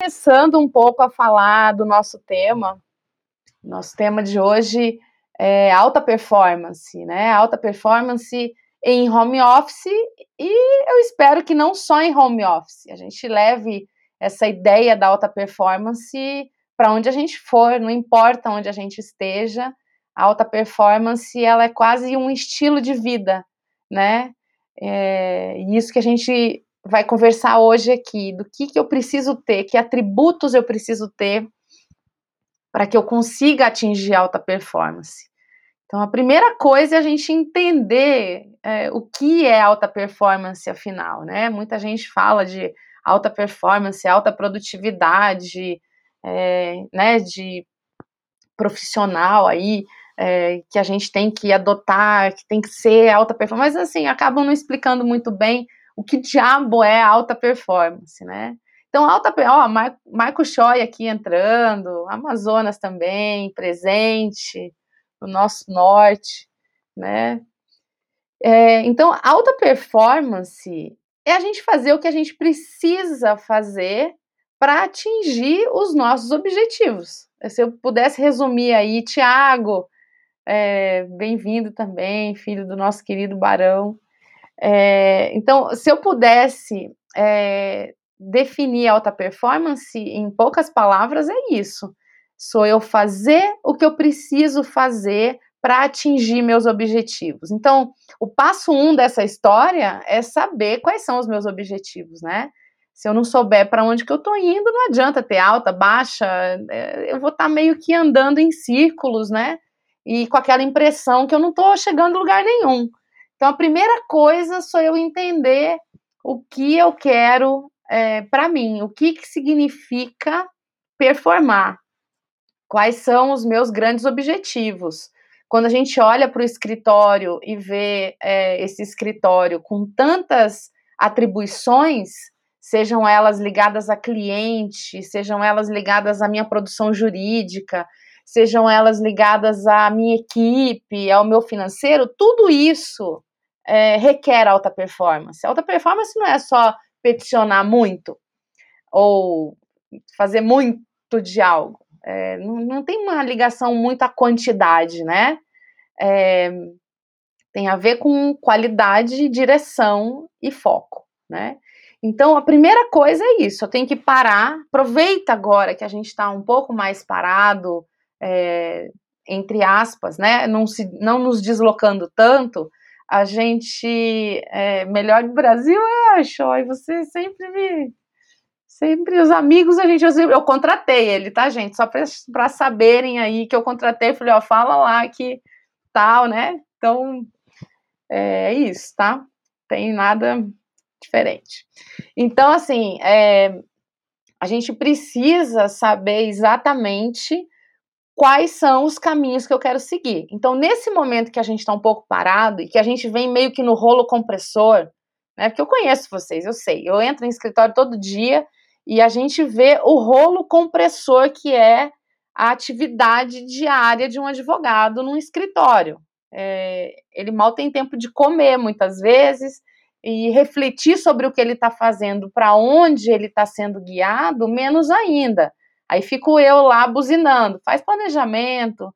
Começando um pouco a falar do nosso tema, nosso tema de hoje é alta performance, né? Alta performance em home office e eu espero que não só em home office, a gente leve essa ideia da alta performance para onde a gente for, não importa onde a gente esteja, a alta performance ela é quase um estilo de vida, né? É, e isso que a gente vai conversar hoje aqui, do que, que eu preciso ter, que atributos eu preciso ter para que eu consiga atingir alta performance. Então, a primeira coisa é a gente entender é, o que é alta performance, afinal, né? Muita gente fala de alta performance, alta produtividade, é, né, de profissional aí, é, que a gente tem que adotar, que tem que ser alta performance, mas assim, acabam não explicando muito bem o que diabo é alta performance, né? Então, alta, ó, Mar Marco Choi aqui entrando, Amazonas também, presente, no nosso norte, né? É, então, alta performance é a gente fazer o que a gente precisa fazer para atingir os nossos objetivos. Se eu pudesse resumir aí, Tiago, é, bem-vindo também, filho do nosso querido Barão. É, então, se eu pudesse é, definir alta performance em poucas palavras, é isso. Sou eu fazer o que eu preciso fazer para atingir meus objetivos. Então, o passo um dessa história é saber quais são os meus objetivos, né? Se eu não souber para onde que eu estou indo, não adianta ter alta, baixa, é, eu vou estar tá meio que andando em círculos, né? E com aquela impressão que eu não estou chegando a lugar nenhum. Então, a primeira coisa sou eu entender o que eu quero é, para mim, o que, que significa performar, quais são os meus grandes objetivos. Quando a gente olha para o escritório e vê é, esse escritório com tantas atribuições, sejam elas ligadas a cliente, sejam elas ligadas à minha produção jurídica, sejam elas ligadas à minha equipe, ao meu financeiro, tudo isso é, requer alta performance. Alta performance não é só peticionar muito ou fazer muito de algo. É, não, não, tem uma ligação muito à quantidade, né? É, tem a ver com qualidade, direção e foco, né? Então, a primeira coisa é isso, eu tenho que parar, aproveita agora que a gente está um pouco mais parado, é, entre aspas, né, não, se, não nos deslocando tanto, a gente, é, melhor do Brasil, é, Choi, você sempre me, sempre os amigos, a gente, eu, eu contratei ele, tá, gente, só para saberem aí que eu contratei, falei, ó, fala lá que tal, né, então, é, é isso, tá, tem nada diferente. Então, assim, é, a gente precisa saber exatamente quais são os caminhos que eu quero seguir. Então, nesse momento que a gente está um pouco parado e que a gente vem meio que no rolo compressor, né? Porque eu conheço vocês, eu sei. Eu entro em escritório todo dia e a gente vê o rolo compressor que é a atividade diária de um advogado num escritório. É, ele mal tem tempo de comer muitas vezes e refletir sobre o que ele está fazendo, para onde ele está sendo guiado, menos ainda. Aí fico eu lá buzinando, faz planejamento,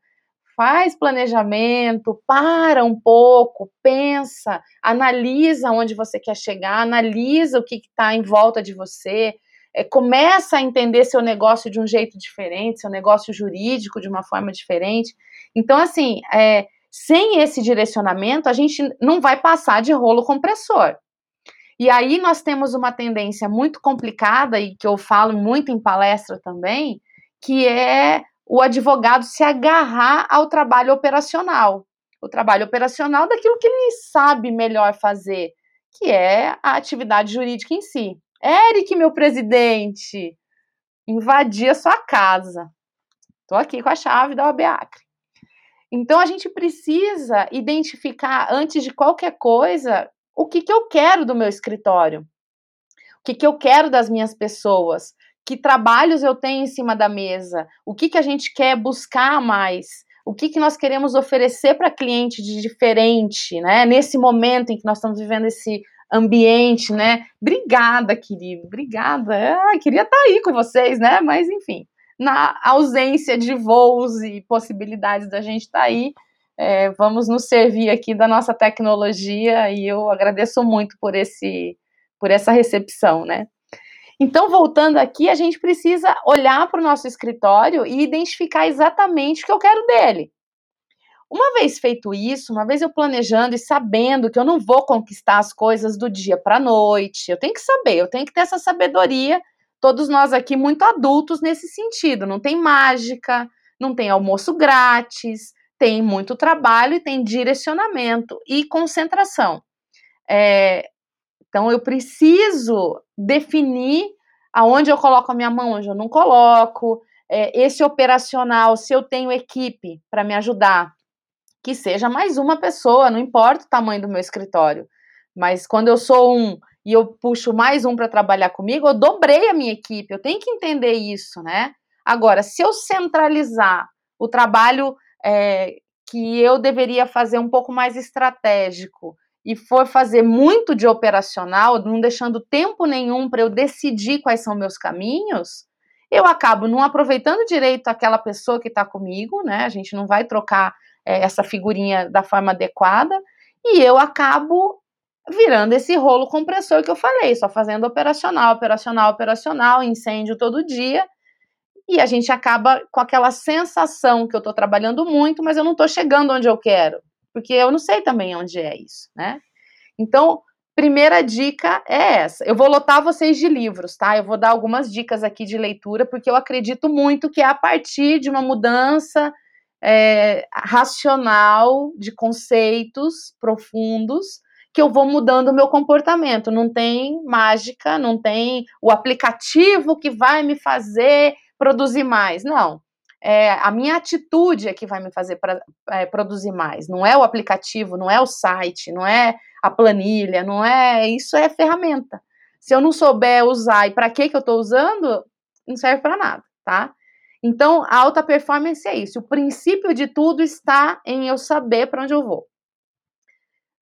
faz planejamento, para um pouco, pensa, analisa onde você quer chegar, analisa o que está em volta de você, é, começa a entender seu negócio de um jeito diferente, seu negócio jurídico de uma forma diferente. Então, assim, é, sem esse direcionamento, a gente não vai passar de rolo compressor. E aí nós temos uma tendência muito complicada, e que eu falo muito em palestra também, que é o advogado se agarrar ao trabalho operacional. O trabalho operacional daquilo que ele sabe melhor fazer, que é a atividade jurídica em si. Eric, meu presidente, invadi a sua casa. Estou aqui com a chave da OAB Acre. Então a gente precisa identificar, antes de qualquer coisa, o que, que eu quero do meu escritório, o que, que eu quero das minhas pessoas, que trabalhos eu tenho em cima da mesa, o que, que a gente quer buscar mais, o que, que nós queremos oferecer para cliente de diferente, né? Nesse momento em que nós estamos vivendo esse ambiente, né? Obrigada, querido, obrigada. Ah, queria estar tá aí com vocês, né? Mas enfim, na ausência de voos e possibilidades da gente estar tá aí, é, vamos nos servir aqui da nossa tecnologia e eu agradeço muito por esse por essa recepção, né? Então, voltando aqui, a gente precisa olhar para o nosso escritório e identificar exatamente o que eu quero dele. Uma vez feito isso, uma vez eu planejando e sabendo que eu não vou conquistar as coisas do dia para a noite, eu tenho que saber, eu tenho que ter essa sabedoria. Todos nós aqui muito adultos nesse sentido, não tem mágica, não tem almoço grátis, tem muito trabalho e tem direcionamento e concentração. É, então, eu preciso definir aonde eu coloco a minha mão, onde eu não coloco. É, esse operacional, se eu tenho equipe para me ajudar, que seja mais uma pessoa, não importa o tamanho do meu escritório. Mas quando eu sou um e eu puxo mais um para trabalhar comigo, eu dobrei a minha equipe. Eu tenho que entender isso, né? Agora, se eu centralizar o trabalho é, que eu deveria fazer um pouco mais estratégico e for fazer muito de operacional, não deixando tempo nenhum para eu decidir quais são meus caminhos, eu acabo não aproveitando direito aquela pessoa que está comigo, né? A gente não vai trocar é, essa figurinha da forma adequada, e eu acabo virando esse rolo compressor que eu falei, só fazendo operacional, operacional, operacional, incêndio todo dia, e a gente acaba com aquela sensação que eu estou trabalhando muito, mas eu não estou chegando onde eu quero porque eu não sei também onde é isso, né? Então, primeira dica é essa. Eu vou lotar vocês de livros, tá? Eu vou dar algumas dicas aqui de leitura, porque eu acredito muito que é a partir de uma mudança é, racional de conceitos profundos que eu vou mudando o meu comportamento. Não tem mágica, não tem o aplicativo que vai me fazer produzir mais. Não é, a minha atitude é que vai me fazer pra, é, produzir mais. Não é o aplicativo, não é o site, não é a planilha, não é. Isso é ferramenta. Se eu não souber usar e para que eu estou usando, não serve para nada, tá? Então, a alta performance é isso. O princípio de tudo está em eu saber para onde eu vou.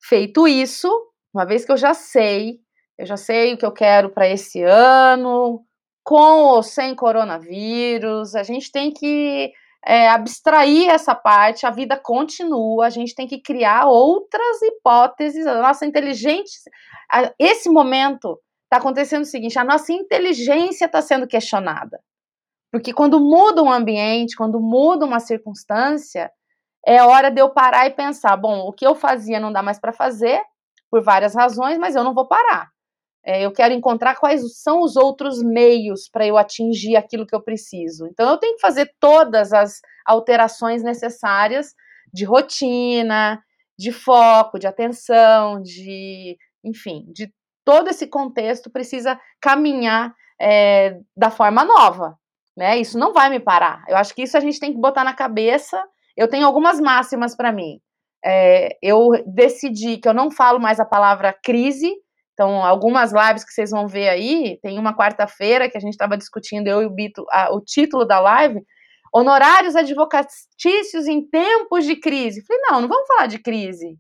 Feito isso, uma vez que eu já sei, eu já sei o que eu quero para esse ano, com ou sem coronavírus, a gente tem que é, abstrair essa parte, a vida continua, a gente tem que criar outras hipóteses, a nossa inteligência. Esse momento está acontecendo o seguinte: a nossa inteligência está sendo questionada. Porque quando muda um ambiente, quando muda uma circunstância, é hora de eu parar e pensar: bom, o que eu fazia não dá mais para fazer, por várias razões, mas eu não vou parar. É, eu quero encontrar quais são os outros meios para eu atingir aquilo que eu preciso. Então, eu tenho que fazer todas as alterações necessárias de rotina, de foco, de atenção, de, enfim, de todo esse contexto precisa caminhar é, da forma nova, né? Isso não vai me parar. Eu acho que isso a gente tem que botar na cabeça. Eu tenho algumas máximas para mim. É, eu decidi que eu não falo mais a palavra crise, então, algumas lives que vocês vão ver aí, tem uma quarta-feira que a gente estava discutindo, eu e o Bito, a, o título da live, honorários advocatícios em tempos de crise. Falei, não, não vamos falar de crise.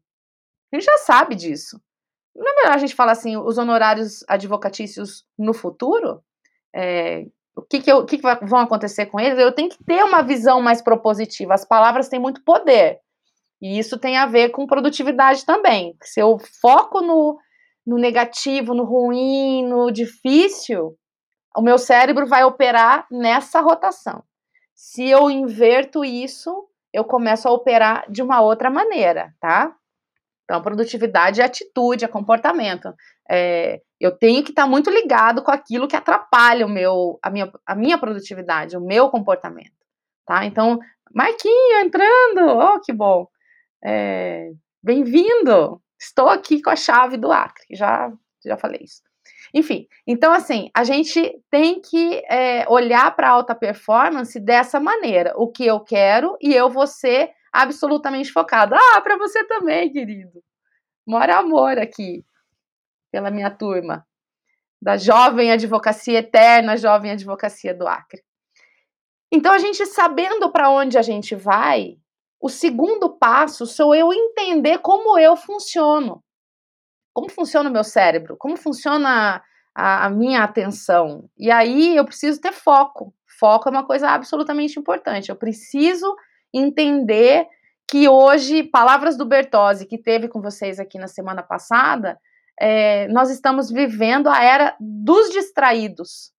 A gente já sabe disso. Não é melhor a gente falar assim, os honorários advocatícios no futuro? É, o que, que, eu, que, que vão acontecer com eles? Eu tenho que ter uma visão mais propositiva. As palavras têm muito poder. E isso tem a ver com produtividade também. Se eu foco no, no negativo, no ruim, no difícil, o meu cérebro vai operar nessa rotação. Se eu inverto isso, eu começo a operar de uma outra maneira, tá? Então, produtividade é atitude, é comportamento. É, eu tenho que estar tá muito ligado com aquilo que atrapalha o meu, a, minha, a minha produtividade, o meu comportamento, tá? Então, Marquinho entrando, oh, que bom. É, Bem-vindo! Estou aqui com a chave do Acre, já, já falei isso. Enfim, então assim, a gente tem que é, olhar para a alta performance dessa maneira. O que eu quero e eu vou ser absolutamente focado. Ah, para você também, querido. Mora amor aqui, pela minha turma, da jovem advocacia eterna, jovem advocacia do Acre. Então, a gente sabendo para onde a gente vai, o segundo passo sou eu entender como eu funciono. como funciona o meu cérebro, como funciona a, a minha atenção. E aí eu preciso ter foco. Foco é uma coisa absolutamente importante. Eu preciso entender que hoje, palavras do Bertozzi, que teve com vocês aqui na semana passada, é, nós estamos vivendo a era dos distraídos.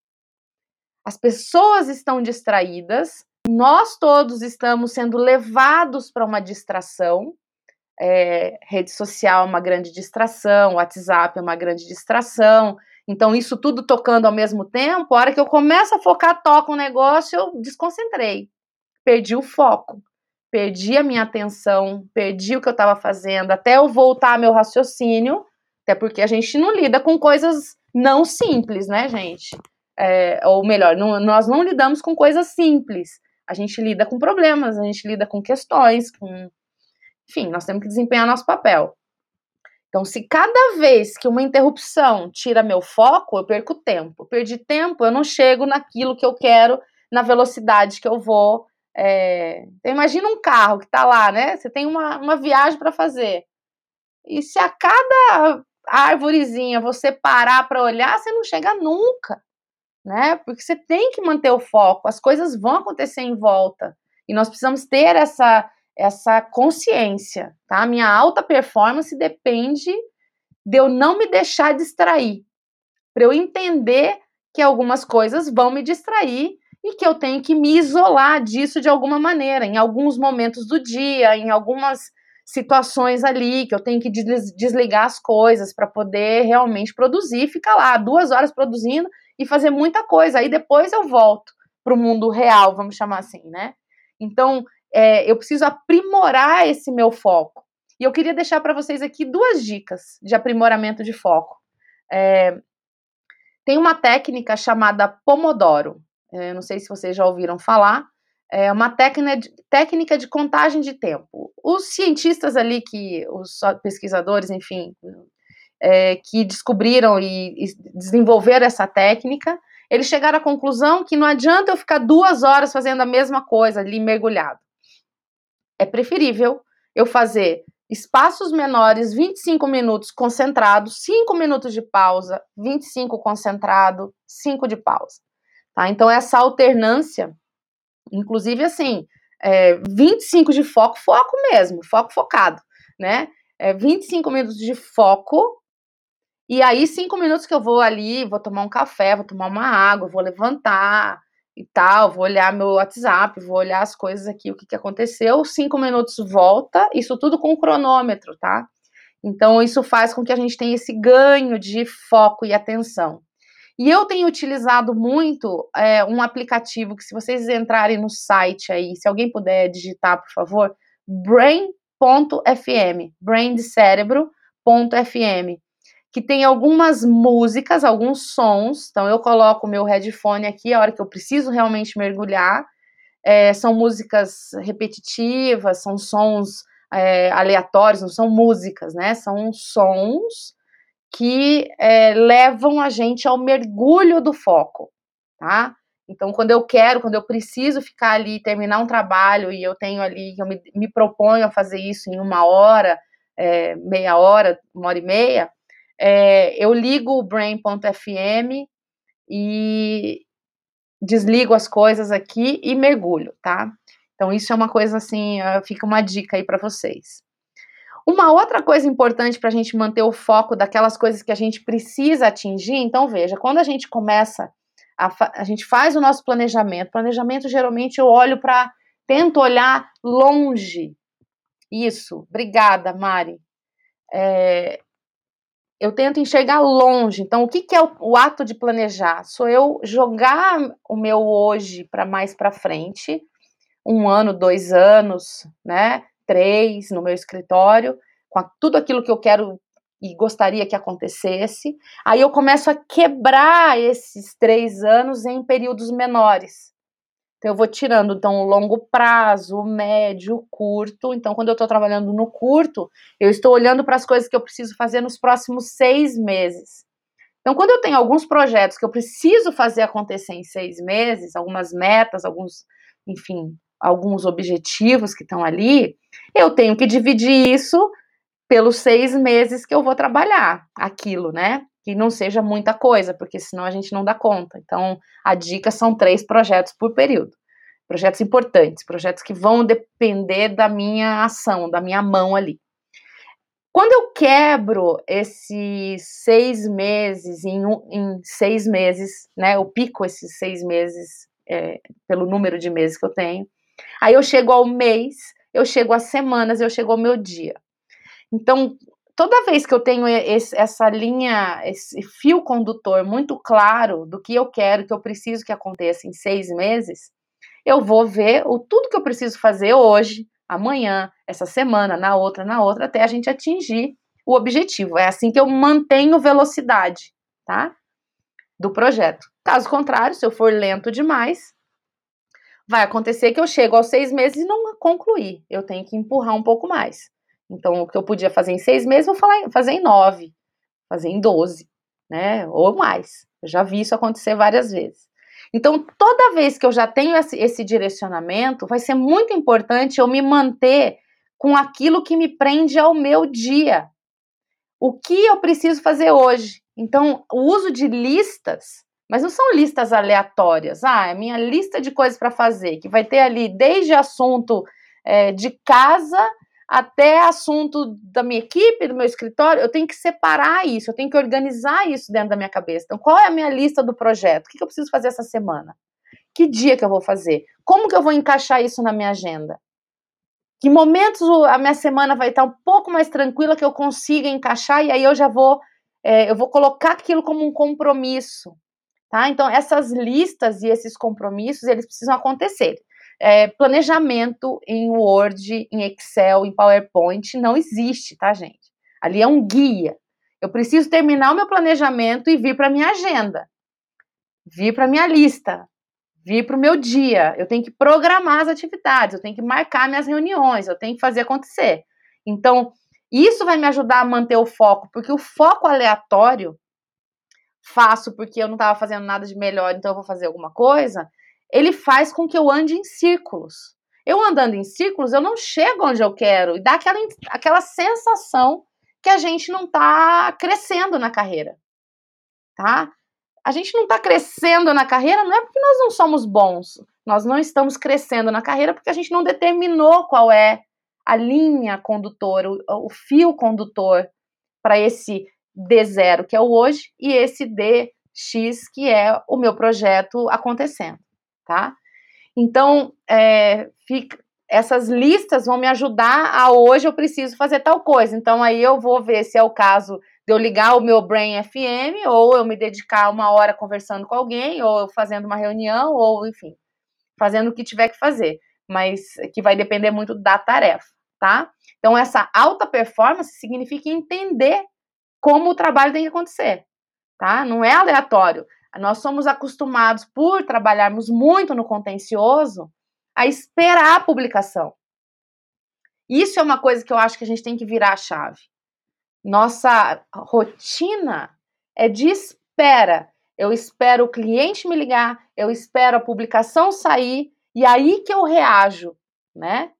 As pessoas estão distraídas, nós todos estamos sendo levados para uma distração. É, rede social é uma grande distração, WhatsApp é uma grande distração. Então, isso tudo tocando ao mesmo tempo, a hora que eu começo a focar, toca um negócio, eu desconcentrei. Perdi o foco, perdi a minha atenção, perdi o que eu estava fazendo, até eu voltar meu raciocínio, até porque a gente não lida com coisas não simples, né, gente? É, ou melhor, não, nós não lidamos com coisas simples. A gente lida com problemas, a gente lida com questões, com. Enfim, nós temos que desempenhar nosso papel. Então, se cada vez que uma interrupção tira meu foco, eu perco tempo. Perdi tempo, eu não chego naquilo que eu quero, na velocidade que eu vou. É... Imagina um carro que está lá, né? Você tem uma, uma viagem para fazer. E se a cada árvorezinha você parar para olhar, você não chega nunca, né? Porque você tem que manter o foco, as coisas vão acontecer em volta. E nós precisamos ter essa essa consciência, tá? Minha alta performance depende de eu não me deixar distrair, para eu entender que algumas coisas vão me distrair e que eu tenho que me isolar disso de alguma maneira, em alguns momentos do dia, em algumas situações ali que eu tenho que desligar as coisas para poder realmente produzir, ficar lá duas horas produzindo e fazer muita coisa. Aí depois eu volto para o mundo real, vamos chamar assim, né? Então é, eu preciso aprimorar esse meu foco. E eu queria deixar para vocês aqui duas dicas de aprimoramento de foco. É, tem uma técnica chamada Pomodoro. É, não sei se vocês já ouviram falar. É uma técnica de, técnica de contagem de tempo. Os cientistas ali, que os pesquisadores, enfim, é, que descobriram e, e desenvolveram essa técnica, eles chegaram à conclusão que não adianta eu ficar duas horas fazendo a mesma coisa ali mergulhado é preferível eu fazer espaços menores, 25 minutos concentrado, 5 minutos de pausa, 25 concentrado, 5 de pausa. Tá? Então, essa alternância, inclusive assim, é, 25 de foco, foco mesmo, foco focado, né? É 25 minutos de foco, e aí 5 minutos que eu vou ali, vou tomar um café, vou tomar uma água, vou levantar, e tal, vou olhar meu WhatsApp, vou olhar as coisas aqui, o que, que aconteceu, cinco minutos volta, isso tudo com cronômetro, tá? Então, isso faz com que a gente tenha esse ganho de foco e atenção. E eu tenho utilizado muito é, um aplicativo que, se vocês entrarem no site aí, se alguém puder digitar, por favor, brain.fm, brain de cérebro.fm que tem algumas músicas, alguns sons. Então eu coloco o meu headphone aqui a hora que eu preciso realmente mergulhar. É, são músicas repetitivas, são sons é, aleatórios, não são músicas, né? São sons que é, levam a gente ao mergulho do foco, tá? Então, quando eu quero, quando eu preciso ficar ali, terminar um trabalho e eu tenho ali, eu me, me proponho a fazer isso em uma hora, é, meia hora, uma hora e meia, é, eu ligo o brain.fm e desligo as coisas aqui e mergulho, tá? Então, isso é uma coisa assim, fica uma dica aí para vocês. Uma outra coisa importante para a gente manter o foco daquelas coisas que a gente precisa atingir, então veja, quando a gente começa, a, a gente faz o nosso planejamento, planejamento geralmente eu olho para, tento olhar longe. Isso, obrigada, Mari. É, eu tento enxergar longe. Então, o que, que é o, o, ato de planejar? Sou eu jogar o meu hoje para mais para frente, um ano, dois anos, né? Três no meu escritório, com a, tudo aquilo que eu quero e gostaria que acontecesse. Aí eu começo a quebrar esses três anos em períodos menores. Então, eu vou tirando, então, o longo prazo, o médio, o curto. Então, quando eu estou trabalhando no curto, eu estou olhando para as coisas que eu preciso fazer nos próximos seis meses. Então, quando eu tenho alguns projetos que eu preciso fazer acontecer em seis meses, algumas metas, alguns, enfim, alguns objetivos que estão ali, eu tenho que dividir isso pelos seis meses que eu vou trabalhar aquilo, né? Que não seja muita coisa, porque senão a gente não dá conta. Então, a dica são três projetos por período. Projetos importantes, projetos que vão depender da minha ação, da minha mão ali. Quando eu quebro esses seis meses em, um, em seis meses, né? Eu pico esses seis meses é, pelo número de meses que eu tenho. Aí eu chego ao mês, eu chego às semanas, eu chego ao meu dia. Então, toda vez que eu tenho esse, essa linha, esse fio condutor muito claro do que eu quero, que eu preciso que aconteça em seis meses, eu vou ver o tudo que eu preciso fazer hoje, amanhã, essa semana, na outra, na outra, até a gente atingir o objetivo. É assim que eu mantenho velocidade, tá? Do projeto. Caso contrário, se eu for lento demais, vai acontecer que eu chego aos seis meses e não concluir. Eu tenho que empurrar um pouco mais. Então, o que eu podia fazer em seis meses, vou fazer em nove, fazer em doze, né? Ou mais. Eu já vi isso acontecer várias vezes. Então, toda vez que eu já tenho esse, esse direcionamento, vai ser muito importante eu me manter com aquilo que me prende ao meu dia. O que eu preciso fazer hoje? Então, o uso de listas, mas não são listas aleatórias. Ah, é minha lista de coisas para fazer, que vai ter ali desde assunto é, de casa até assunto da minha equipe, do meu escritório, eu tenho que separar isso, eu tenho que organizar isso dentro da minha cabeça. Então, qual é a minha lista do projeto? O que eu preciso fazer essa semana? Que dia que eu vou fazer? Como que eu vou encaixar isso na minha agenda? Que momentos a minha semana vai estar um pouco mais tranquila que eu consiga encaixar e aí eu já vou é, eu vou colocar aquilo como um compromisso, tá? Então essas listas e esses compromissos eles precisam acontecer é, planejamento em Word, em Excel, em PowerPoint não existe, tá, gente? Ali é um guia. Eu preciso terminar o meu planejamento e vir para minha agenda, vir para minha lista, vir para o meu dia. Eu tenho que programar as atividades, eu tenho que marcar minhas reuniões, eu tenho que fazer acontecer. Então, isso vai me ajudar a manter o foco, porque o foco aleatório, faço porque eu não estava fazendo nada de melhor, então eu vou fazer alguma coisa, ele faz com que eu ande em círculos. Eu andando em círculos, eu não chego onde eu quero e dá aquela, aquela sensação que a gente não está crescendo na carreira, tá? A gente não está crescendo na carreira não é porque nós não somos bons, nós não estamos crescendo na carreira porque a gente não determinou qual é a linha condutora, o, o fio condutor para esse D0 que é o hoje e esse DX que é o meu projeto acontecendo tá? Então, é, fica, essas listas vão me ajudar a hoje eu preciso fazer tal coisa. Então, aí eu vou ver se é o caso de eu ligar o meu Brain FM, ou eu me dedicar uma hora conversando com alguém, ou fazendo uma reunião, ou enfim, fazendo o que tiver que fazer, mas que vai depender muito da tarefa, tá? Então, essa alta performance significa entender como o trabalho tem que acontecer, tá? Não é aleatório. Nós somos acostumados, por trabalharmos muito no contencioso, a esperar a publicação. Isso é uma coisa que eu acho que a gente tem que virar a chave. Nossa rotina é de espera. Eu espero o cliente me ligar, eu espero a publicação sair e aí que eu reajo, né?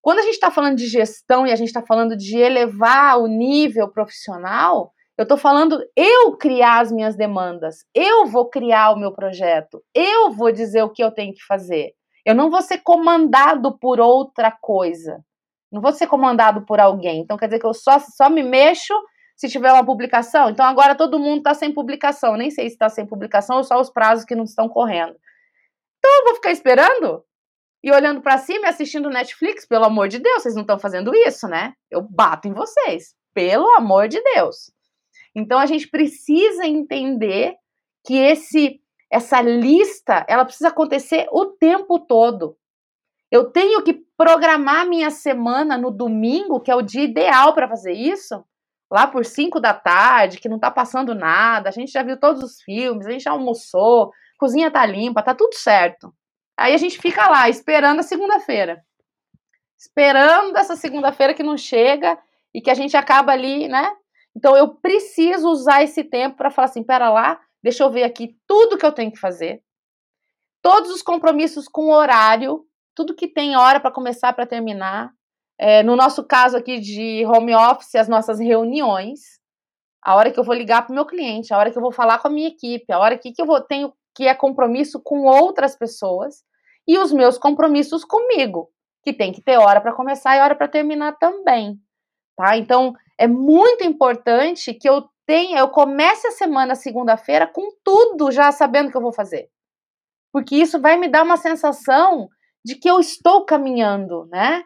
Quando a gente está falando de gestão e a gente está falando de elevar o nível profissional, eu estou falando eu criar as minhas demandas, eu vou criar o meu projeto, eu vou dizer o que eu tenho que fazer. Eu não vou ser comandado por outra coisa. Não vou ser comandado por alguém. Então quer dizer que eu só, só me mexo se tiver uma publicação. Então agora todo mundo está sem publicação. Nem sei se está sem publicação ou só os prazos que não estão correndo. Então eu vou ficar esperando e olhando para cima e assistindo Netflix. Pelo amor de Deus, vocês não estão fazendo isso, né? Eu bato em vocês. Pelo amor de Deus. Então a gente precisa entender que esse essa lista, ela precisa acontecer o tempo todo. Eu tenho que programar minha semana no domingo, que é o dia ideal para fazer isso, lá por 5 da tarde, que não está passando nada, a gente já viu todos os filmes, a gente já almoçou, a cozinha tá limpa, tá tudo certo. Aí a gente fica lá esperando a segunda-feira. Esperando essa segunda-feira que não chega e que a gente acaba ali, né, então eu preciso usar esse tempo para falar assim, pera lá, deixa eu ver aqui tudo que eu tenho que fazer, todos os compromissos com horário, tudo que tem hora para começar, para terminar, é, no nosso caso aqui de home office, as nossas reuniões, a hora que eu vou ligar para o meu cliente, a hora que eu vou falar com a minha equipe, a hora que, que eu vou tenho que é compromisso com outras pessoas e os meus compromissos comigo, que tem que ter hora para começar e hora para terminar também, tá? Então é muito importante que eu tenha, eu comece a semana segunda-feira com tudo já sabendo o que eu vou fazer, porque isso vai me dar uma sensação de que eu estou caminhando, né?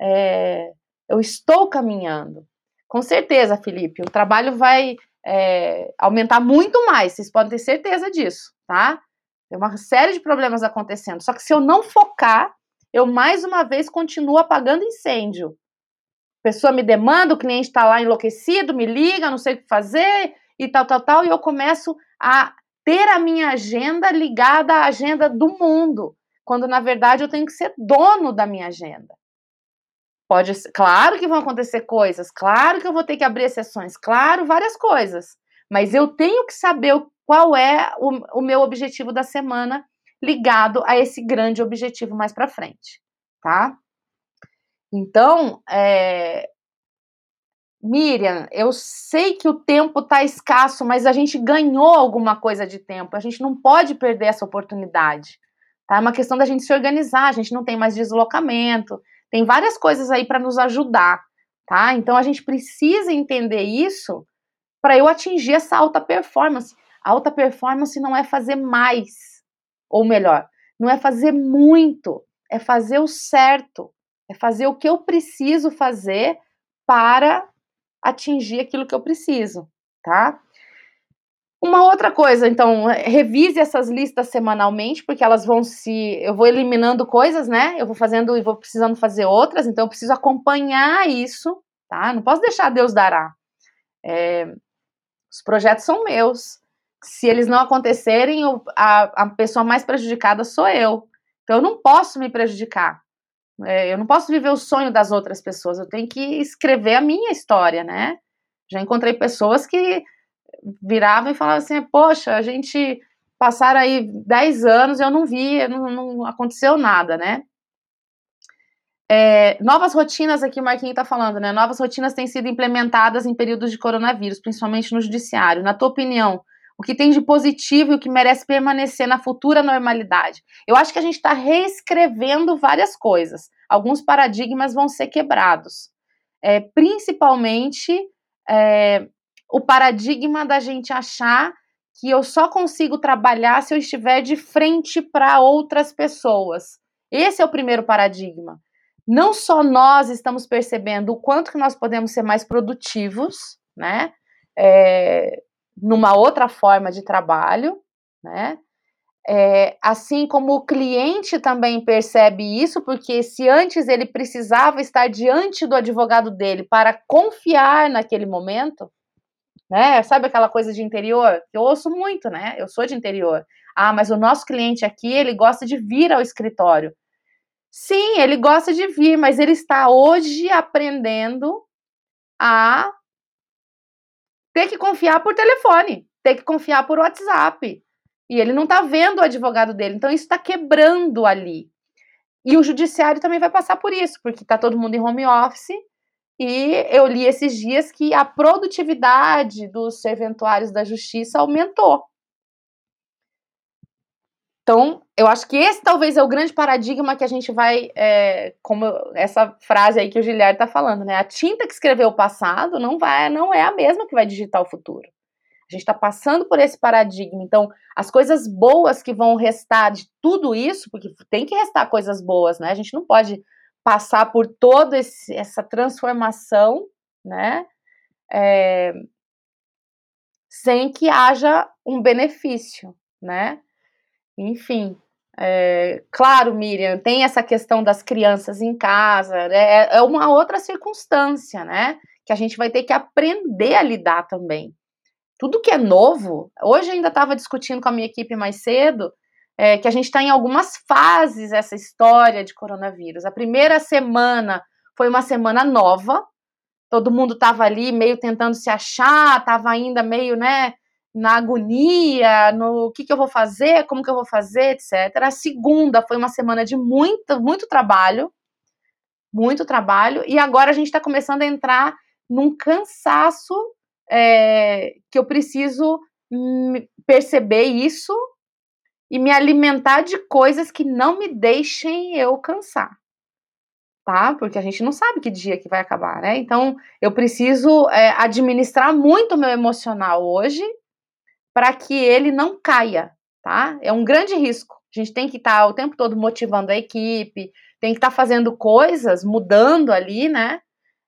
É, eu estou caminhando. Com certeza, Felipe, o trabalho vai é, aumentar muito mais, vocês podem ter certeza disso, tá? Tem uma série de problemas acontecendo. Só que se eu não focar, eu mais uma vez continuo apagando incêndio. Pessoa me demanda, o cliente está lá enlouquecido, me liga, não sei o que fazer e tal, tal, tal, e eu começo a ter a minha agenda ligada à agenda do mundo, quando na verdade eu tenho que ser dono da minha agenda. Pode ser, claro que vão acontecer coisas, claro que eu vou ter que abrir exceções, claro, várias coisas. Mas eu tenho que saber qual é o, o meu objetivo da semana ligado a esse grande objetivo mais para frente, tá? Então, é... Miriam, eu sei que o tempo está escasso, mas a gente ganhou alguma coisa de tempo. A gente não pode perder essa oportunidade. Tá? É uma questão da gente se organizar. A gente não tem mais deslocamento. Tem várias coisas aí para nos ajudar, tá? Então a gente precisa entender isso para eu atingir essa alta performance. A alta performance não é fazer mais, ou melhor, não é fazer muito, é fazer o certo, é fazer o que eu preciso fazer para atingir aquilo que eu preciso, tá? Uma outra coisa, então, revise essas listas semanalmente, porque elas vão se. Eu vou eliminando coisas, né? Eu vou fazendo e vou precisando fazer outras, então eu preciso acompanhar isso, tá? Não posso deixar Deus dará. É, os projetos são meus. Se eles não acontecerem, a, a pessoa mais prejudicada sou eu. Então eu não posso me prejudicar. É, eu não posso viver o sonho das outras pessoas. Eu tenho que escrever a minha história, né? Já encontrei pessoas que virava e falava assim: Poxa, a gente passaram aí 10 anos, eu não vi, não, não aconteceu nada, né? É, novas rotinas aqui, o Marquinho está falando, né? Novas rotinas têm sido implementadas em períodos de coronavírus, principalmente no judiciário. Na tua opinião, o que tem de positivo e o que merece permanecer na futura normalidade? Eu acho que a gente está reescrevendo várias coisas. Alguns paradigmas vão ser quebrados. É, principalmente é, o paradigma da gente achar que eu só consigo trabalhar se eu estiver de frente para outras pessoas. Esse é o primeiro paradigma. Não só nós estamos percebendo o quanto que nós podemos ser mais produtivos, né? É, numa outra forma de trabalho, né? É, assim como o cliente também percebe isso, porque se antes ele precisava estar diante do advogado dele para confiar naquele momento, né? Sabe aquela coisa de interior? Eu ouço muito, né? Eu sou de interior. Ah, mas o nosso cliente aqui, ele gosta de vir ao escritório. Sim, ele gosta de vir, mas ele está hoje aprendendo a ter que confiar por telefone, ter que confiar por WhatsApp. E ele não está vendo o advogado dele. Então, isso está quebrando ali. E o judiciário também vai passar por isso, porque está todo mundo em home office e eu li esses dias que a produtividade dos serventuários da justiça aumentou. Então, eu acho que esse talvez é o grande paradigma que a gente vai, é, como essa frase aí que o Giliard está falando, né? A tinta que escreveu o passado não vai, não é a mesma que vai digitar o futuro. A gente está passando por esse paradigma. Então, as coisas boas que vão restar de tudo isso, porque tem que restar coisas boas, né? A gente não pode passar por toda essa transformação, né? É, sem que haja um benefício, né? Enfim, é, claro, Miriam, tem essa questão das crianças em casa, né? é, é uma outra circunstância, né? Que a gente vai ter que aprender a lidar também. Tudo que é novo, hoje ainda estava discutindo com a minha equipe mais cedo, é, que a gente está em algumas fases essa história de coronavírus. A primeira semana foi uma semana nova, todo mundo estava ali meio tentando se achar, estava ainda meio, né, na agonia, no que, que eu vou fazer, como que eu vou fazer, etc. A segunda foi uma semana de muito, muito trabalho, muito trabalho, e agora a gente está começando a entrar num cansaço é, que eu preciso perceber isso e me alimentar de coisas que não me deixem eu cansar. Tá? Porque a gente não sabe que dia que vai acabar, né? Então, eu preciso é, administrar muito o meu emocional hoje para que ele não caia, tá? É um grande risco. A gente tem que estar tá o tempo todo motivando a equipe, tem que estar tá fazendo coisas, mudando ali, né?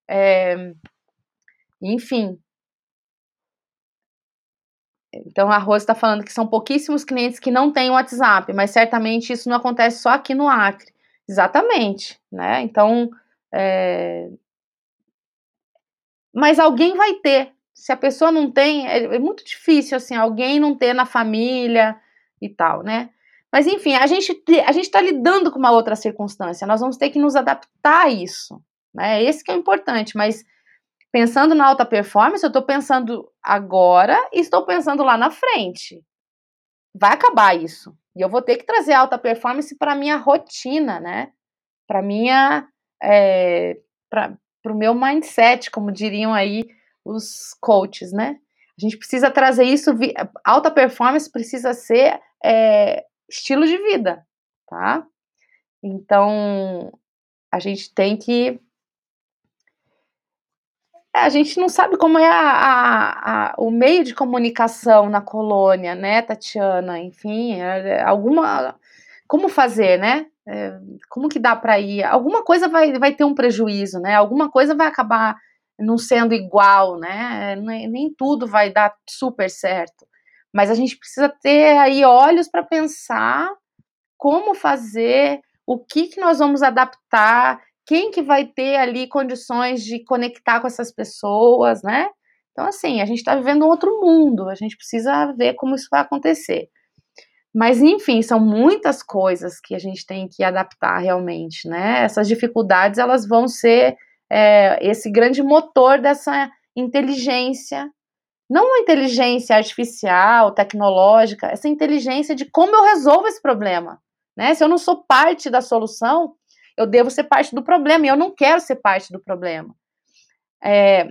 É, enfim, então a Rose está falando que são pouquíssimos clientes que não têm WhatsApp, mas certamente isso não acontece só aqui no Acre. Exatamente, né? Então, é... mas alguém vai ter. Se a pessoa não tem, é, é muito difícil assim, alguém não ter na família e tal, né? Mas enfim, a gente a gente está lidando com uma outra circunstância. Nós vamos ter que nos adaptar a isso, né? Esse que é importante. Mas pensando na alta performance, eu estou pensando agora e estou pensando lá na frente. Vai acabar isso. E eu vou ter que trazer alta performance para minha rotina, né? Para minha. É, para o meu mindset, como diriam aí os coaches, né? A gente precisa trazer isso. Alta performance precisa ser é, estilo de vida, tá? Então, a gente tem que é, a gente não sabe como é a, a, a, o meio de comunicação na colônia, né, Tatiana? Enfim, é, é alguma. Como fazer, né? Como que dá para ir? Alguma coisa vai, vai ter um prejuízo, né? Alguma coisa vai acabar não sendo igual, né? Nem, tudo vai dar super certo. Mas a gente precisa ter aí olhos para pensar como fazer, o que, que nós vamos adaptar quem que vai ter ali condições de conectar com essas pessoas, né? Então, assim, a gente está vivendo um outro mundo, a gente precisa ver como isso vai acontecer. Mas, enfim, são muitas coisas que a gente tem que adaptar realmente, né? Essas dificuldades, elas vão ser é, esse grande motor dessa inteligência, não uma inteligência artificial, tecnológica, essa inteligência de como eu resolvo esse problema, né? Se eu não sou parte da solução, eu devo ser parte do problema e eu não quero ser parte do problema. É,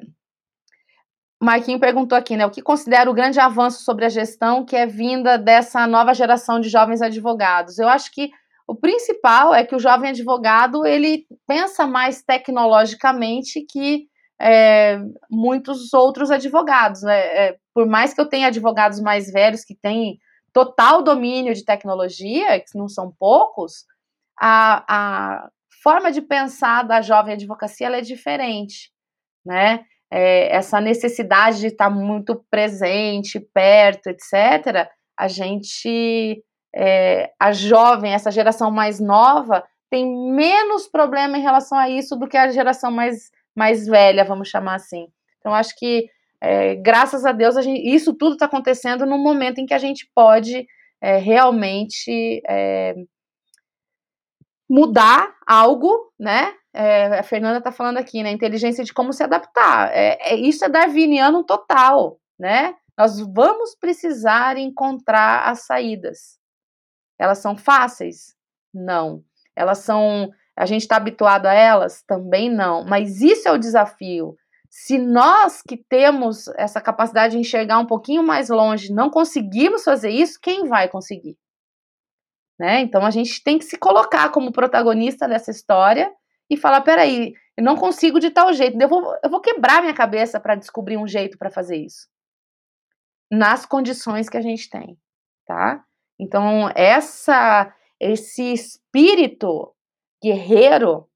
Marquinho perguntou aqui, né, o que considera o grande avanço sobre a gestão que é vinda dessa nova geração de jovens advogados? Eu acho que o principal é que o jovem advogado ele pensa mais tecnologicamente que é, muitos outros advogados, né? É, por mais que eu tenha advogados mais velhos que têm total domínio de tecnologia, que não são poucos, a, a forma de pensar da jovem advocacia é diferente, né? É, essa necessidade de estar muito presente, perto, etc. A gente, é, a jovem, essa geração mais nova, tem menos problema em relação a isso do que a geração mais, mais velha, vamos chamar assim. Então, acho que, é, graças a Deus, a gente, isso tudo está acontecendo no momento em que a gente pode é, realmente é, mudar algo, né? É, a Fernanda está falando aqui, né? Inteligência de como se adaptar. É, é, isso é darwiniano total, né? Nós vamos precisar encontrar as saídas. Elas são fáceis? Não. Elas são. A gente está habituado a elas? Também não. Mas isso é o desafio. Se nós que temos essa capacidade de enxergar um pouquinho mais longe não conseguimos fazer isso, quem vai conseguir? Né? Então a gente tem que se colocar como protagonista dessa história e falar: peraí, eu não consigo de tal jeito, eu vou, eu vou quebrar minha cabeça para descobrir um jeito para fazer isso. Nas condições que a gente tem, tá? Então, essa, esse espírito guerreiro,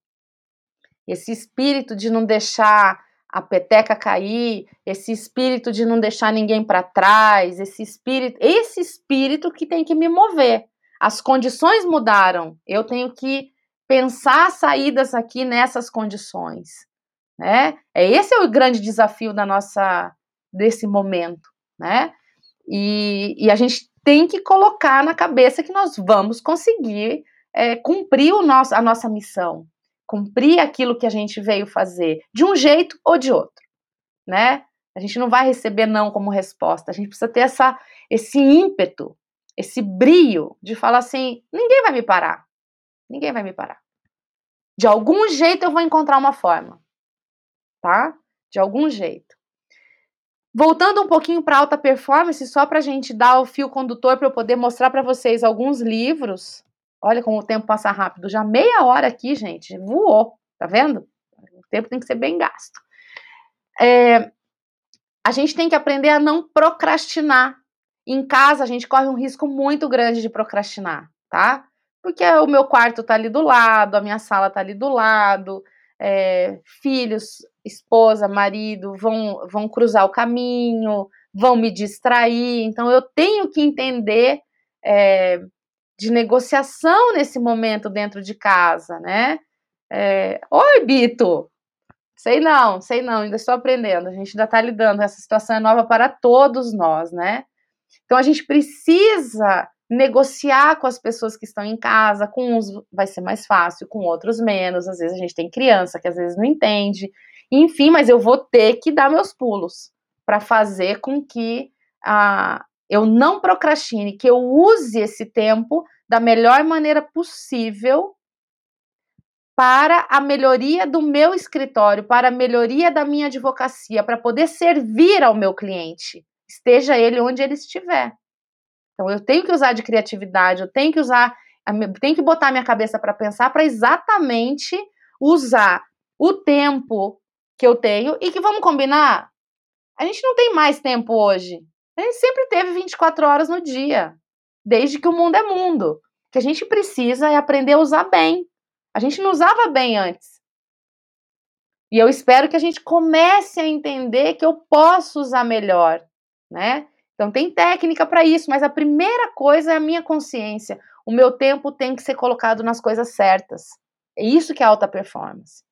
esse espírito de não deixar a peteca cair, esse espírito de não deixar ninguém para trás, esse espírito, esse espírito que tem que me mover. As condições mudaram. Eu tenho que pensar saídas aqui nessas condições, né? É esse é o grande desafio da nossa desse momento, né? E, e a gente tem que colocar na cabeça que nós vamos conseguir é, cumprir o nosso, a nossa missão, cumprir aquilo que a gente veio fazer, de um jeito ou de outro, né? A gente não vai receber não como resposta, a gente precisa ter essa, esse ímpeto esse brio de falar assim: ninguém vai me parar. Ninguém vai me parar. De algum jeito eu vou encontrar uma forma, tá? De algum jeito. Voltando um pouquinho para alta performance, só para a gente dar o fio condutor para eu poder mostrar para vocês alguns livros. Olha como o tempo passa rápido. Já meia hora aqui, gente, voou. Tá vendo? O tempo tem que ser bem gasto. É, a gente tem que aprender a não procrastinar. Em casa, a gente corre um risco muito grande de procrastinar, tá? Porque o meu quarto tá ali do lado, a minha sala tá ali do lado, é, filhos, esposa, marido vão, vão cruzar o caminho, vão me distrair. Então, eu tenho que entender é, de negociação nesse momento dentro de casa, né? É, Oi, Bito! Sei não, sei não, ainda estou aprendendo. A gente ainda está lidando. Essa situação é nova para todos nós, né? Então a gente precisa negociar com as pessoas que estão em casa, com uns vai ser mais fácil, com outros menos. Às vezes a gente tem criança que às vezes não entende. Enfim, mas eu vou ter que dar meus pulos para fazer com que a, eu não procrastine, que eu use esse tempo da melhor maneira possível para a melhoria do meu escritório, para a melhoria da minha advocacia, para poder servir ao meu cliente, esteja ele onde ele estiver. Então eu tenho que usar de criatividade, eu tenho que usar, tenho que botar minha cabeça para pensar para exatamente usar o tempo que eu tenho e que vamos combinar, a gente não tem mais tempo hoje. A gente sempre teve 24 horas no dia, desde que o mundo é mundo. O que a gente precisa é aprender a usar bem. A gente não usava bem antes. E eu espero que a gente comece a entender que eu posso usar melhor, né? Então tem técnica para isso, mas a primeira coisa é a minha consciência. O meu tempo tem que ser colocado nas coisas certas. É isso que é alta performance.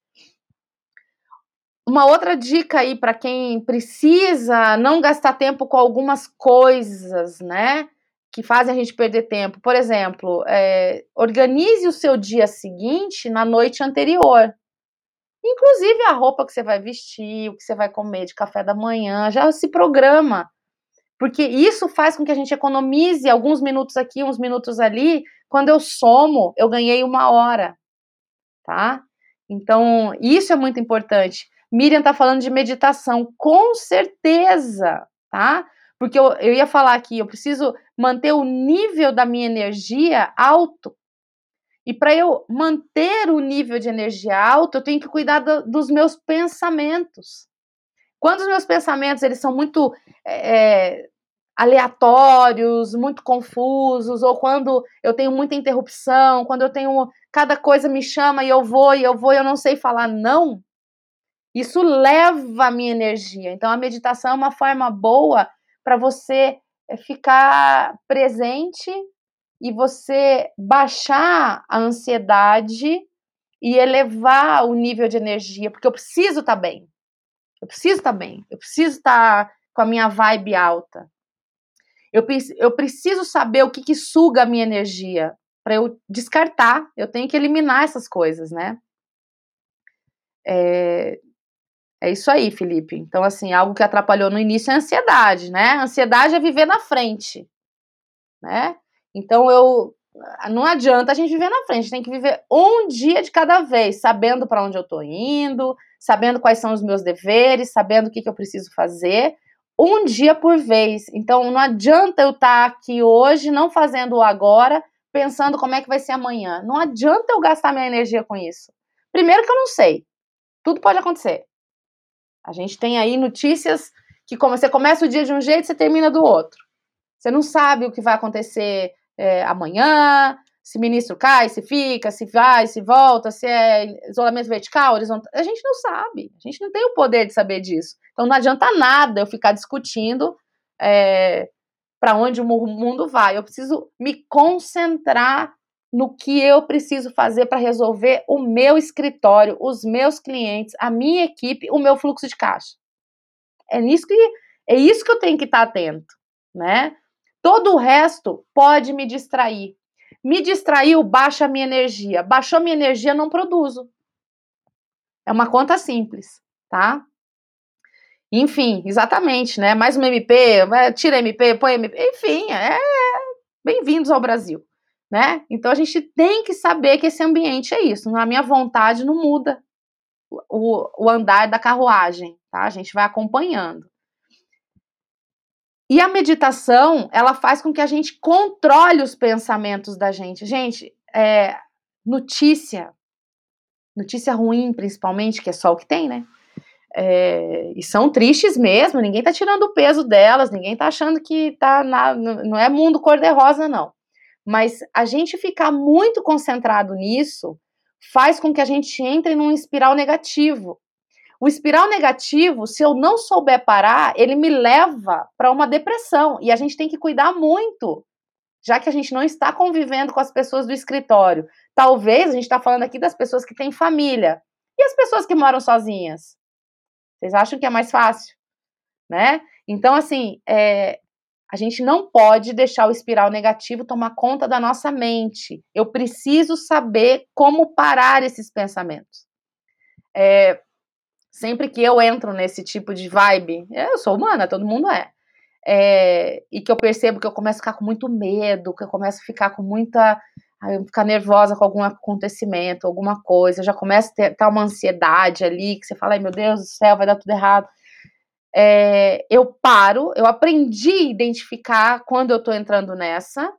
Uma outra dica aí para quem precisa não gastar tempo com algumas coisas, né? que fazem a gente perder tempo. Por exemplo, é, organize o seu dia seguinte na noite anterior. Inclusive a roupa que você vai vestir, o que você vai comer de café da manhã, já se programa. Porque isso faz com que a gente economize alguns minutos aqui, uns minutos ali. Quando eu somo, eu ganhei uma hora, tá? Então, isso é muito importante. Miriam tá falando de meditação, com certeza, tá? Porque eu, eu ia falar aqui, eu preciso manter o nível da minha energia alto. E para eu manter o nível de energia alto, eu tenho que cuidar do, dos meus pensamentos. Quando os meus pensamentos eles são muito é, aleatórios, muito confusos, ou quando eu tenho muita interrupção, quando eu tenho cada coisa me chama e eu vou e eu vou e eu não sei falar não, isso leva a minha energia. Então a meditação é uma forma boa para você eh, ficar presente e você baixar a ansiedade e elevar o nível de energia, porque eu preciso estar tá bem. Eu preciso estar tá bem. Eu preciso estar tá com a minha vibe alta. Eu, eu preciso saber o que, que suga a minha energia para eu descartar. Eu tenho que eliminar essas coisas, né? É, é isso aí, Felipe. Então, assim, algo que atrapalhou no início é a ansiedade, né? A ansiedade é viver na frente, né? Então, eu não adianta a gente viver na frente, tem que viver um dia de cada vez, sabendo para onde eu estou indo, sabendo quais são os meus deveres, sabendo o que, que eu preciso fazer, um dia por vez. Então, não adianta eu estar tá aqui hoje, não fazendo o agora, pensando como é que vai ser amanhã. Não adianta eu gastar minha energia com isso. Primeiro que eu não sei. Tudo pode acontecer. A gente tem aí notícias que como você começa o dia de um jeito, você termina do outro. Você não sabe o que vai acontecer é, amanhã, se ministro cai, se fica, se vai, se volta, se é isolamento vertical, horizontal. A gente não sabe. A gente não tem o poder de saber disso. Então não adianta nada eu ficar discutindo é, para onde o mundo vai. Eu preciso me concentrar no que eu preciso fazer para resolver o meu escritório, os meus clientes, a minha equipe, o meu fluxo de caixa. É nisso que é isso que eu tenho que estar tá atento, né? Todo o resto pode me distrair. Me distraiu, baixa a minha energia. Baixou minha energia, não produzo. É uma conta simples, tá? Enfim, exatamente, né? Mais um MP, tira MP, põe MP, enfim, é bem-vindos ao Brasil. Né? Então a gente tem que saber que esse ambiente é isso. A minha vontade não muda o, o andar da carruagem, tá? A gente vai acompanhando. E a meditação, ela faz com que a gente controle os pensamentos da gente. Gente, é, notícia, notícia ruim principalmente, que é só o que tem, né? É, e são tristes mesmo, ninguém tá tirando o peso delas, ninguém tá achando que tá na, não é mundo cor-de-rosa, não. Mas a gente ficar muito concentrado nisso faz com que a gente entre num espiral negativo. O espiral negativo, se eu não souber parar, ele me leva para uma depressão. E a gente tem que cuidar muito, já que a gente não está convivendo com as pessoas do escritório. Talvez a gente está falando aqui das pessoas que têm família. E as pessoas que moram sozinhas? Vocês acham que é mais fácil? Né? Então, assim, é, a gente não pode deixar o espiral negativo tomar conta da nossa mente. Eu preciso saber como parar esses pensamentos. É, sempre que eu entro nesse tipo de vibe, eu sou humana, todo mundo é, é, e que eu percebo que eu começo a ficar com muito medo, que eu começo a ficar com muita. ficar nervosa com algum acontecimento, alguma coisa, já começa a ter tá uma ansiedade ali, que você fala, ai meu Deus do céu, vai dar tudo errado é, eu paro, eu aprendi a identificar quando eu estou entrando nessa,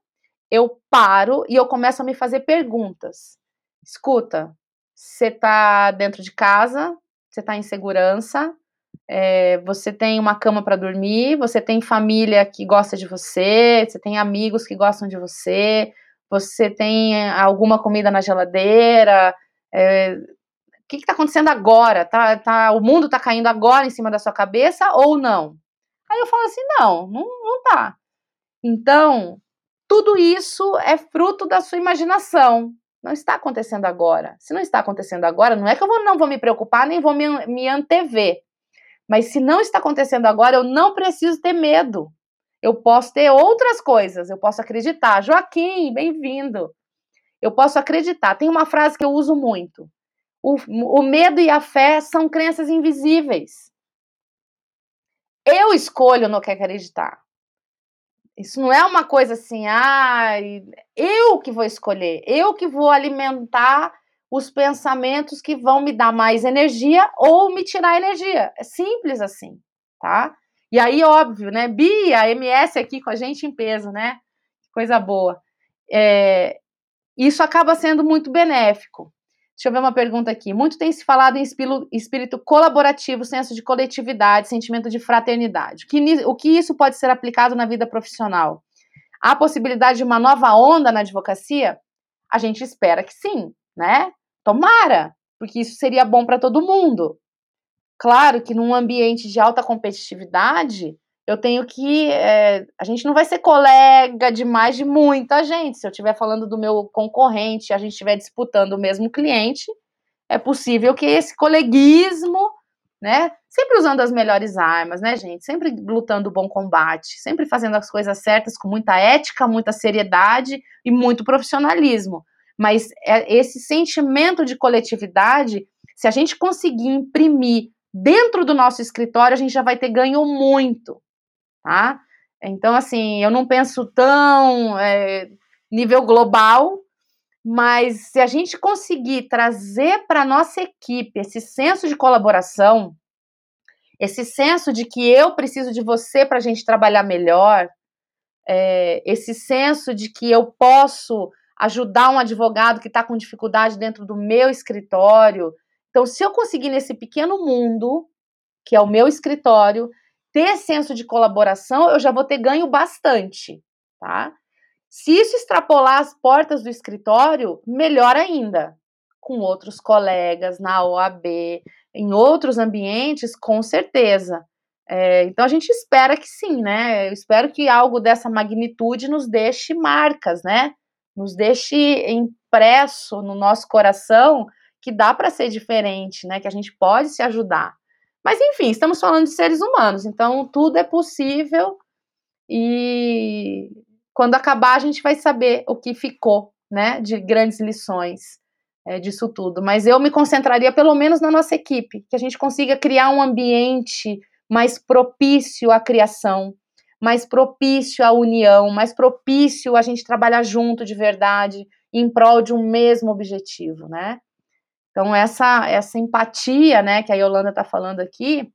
eu paro e eu começo a me fazer perguntas. Escuta, você está dentro de casa, você está em segurança, é, você tem uma cama para dormir, você tem família que gosta de você, você tem amigos que gostam de você, você tem alguma comida na geladeira, é, que está acontecendo agora? Tá, tá, o mundo está caindo agora em cima da sua cabeça ou não? Aí eu falo assim, não, não, não tá. Então, tudo isso é fruto da sua imaginação. Não está acontecendo agora. Se não está acontecendo agora, não é que eu vou, não vou me preocupar, nem vou me, me antever. Mas se não está acontecendo agora, eu não preciso ter medo. Eu posso ter outras coisas. Eu posso acreditar. Joaquim, bem-vindo. Eu posso acreditar. Tem uma frase que eu uso muito. O, o medo e a fé são crenças invisíveis. Eu escolho no que acreditar. Isso não é uma coisa assim, ah, eu que vou escolher, eu que vou alimentar os pensamentos que vão me dar mais energia ou me tirar energia. É simples assim, tá? E aí, óbvio, né? Bia, MS aqui com a gente em peso, né? Coisa boa. É, isso acaba sendo muito benéfico. Deixa eu ver uma pergunta aqui. Muito tem se falado em espírito colaborativo, senso de coletividade, sentimento de fraternidade. O que, isso pode ser aplicado na vida profissional? Há possibilidade de uma nova onda na advocacia? A gente espera que sim, né? Tomara, porque isso seria bom para todo mundo. Claro que num ambiente de alta competitividade, eu tenho que. É, a gente não vai ser colega de mais de muita gente. Se eu estiver falando do meu concorrente, a gente estiver disputando o mesmo cliente, é possível que esse coleguismo, né? Sempre usando as melhores armas, né, gente? Sempre lutando o bom combate, sempre fazendo as coisas certas com muita ética, muita seriedade e muito profissionalismo. Mas é esse sentimento de coletividade, se a gente conseguir imprimir dentro do nosso escritório, a gente já vai ter ganho muito tá? Então, assim, eu não penso tão é, nível global, mas se a gente conseguir trazer para a nossa equipe esse senso de colaboração, esse senso de que eu preciso de você para a gente trabalhar melhor, é, esse senso de que eu posso ajudar um advogado que está com dificuldade dentro do meu escritório. Então, se eu conseguir nesse pequeno mundo, que é o meu escritório, ter senso de colaboração, eu já vou ter ganho bastante, tá? Se isso extrapolar as portas do escritório, melhor ainda. Com outros colegas, na OAB, em outros ambientes, com certeza. É, então a gente espera que sim, né? Eu espero que algo dessa magnitude nos deixe marcas, né? Nos deixe impresso no nosso coração que dá para ser diferente, né? Que a gente pode se ajudar. Mas enfim, estamos falando de seres humanos, então tudo é possível e quando acabar a gente vai saber o que ficou, né, de grandes lições é, disso tudo. Mas eu me concentraria pelo menos na nossa equipe, que a gente consiga criar um ambiente mais propício à criação, mais propício à união, mais propício a gente trabalhar junto de verdade, em prol de um mesmo objetivo, né? Então, essa, essa empatia, né, que a Yolanda está falando aqui,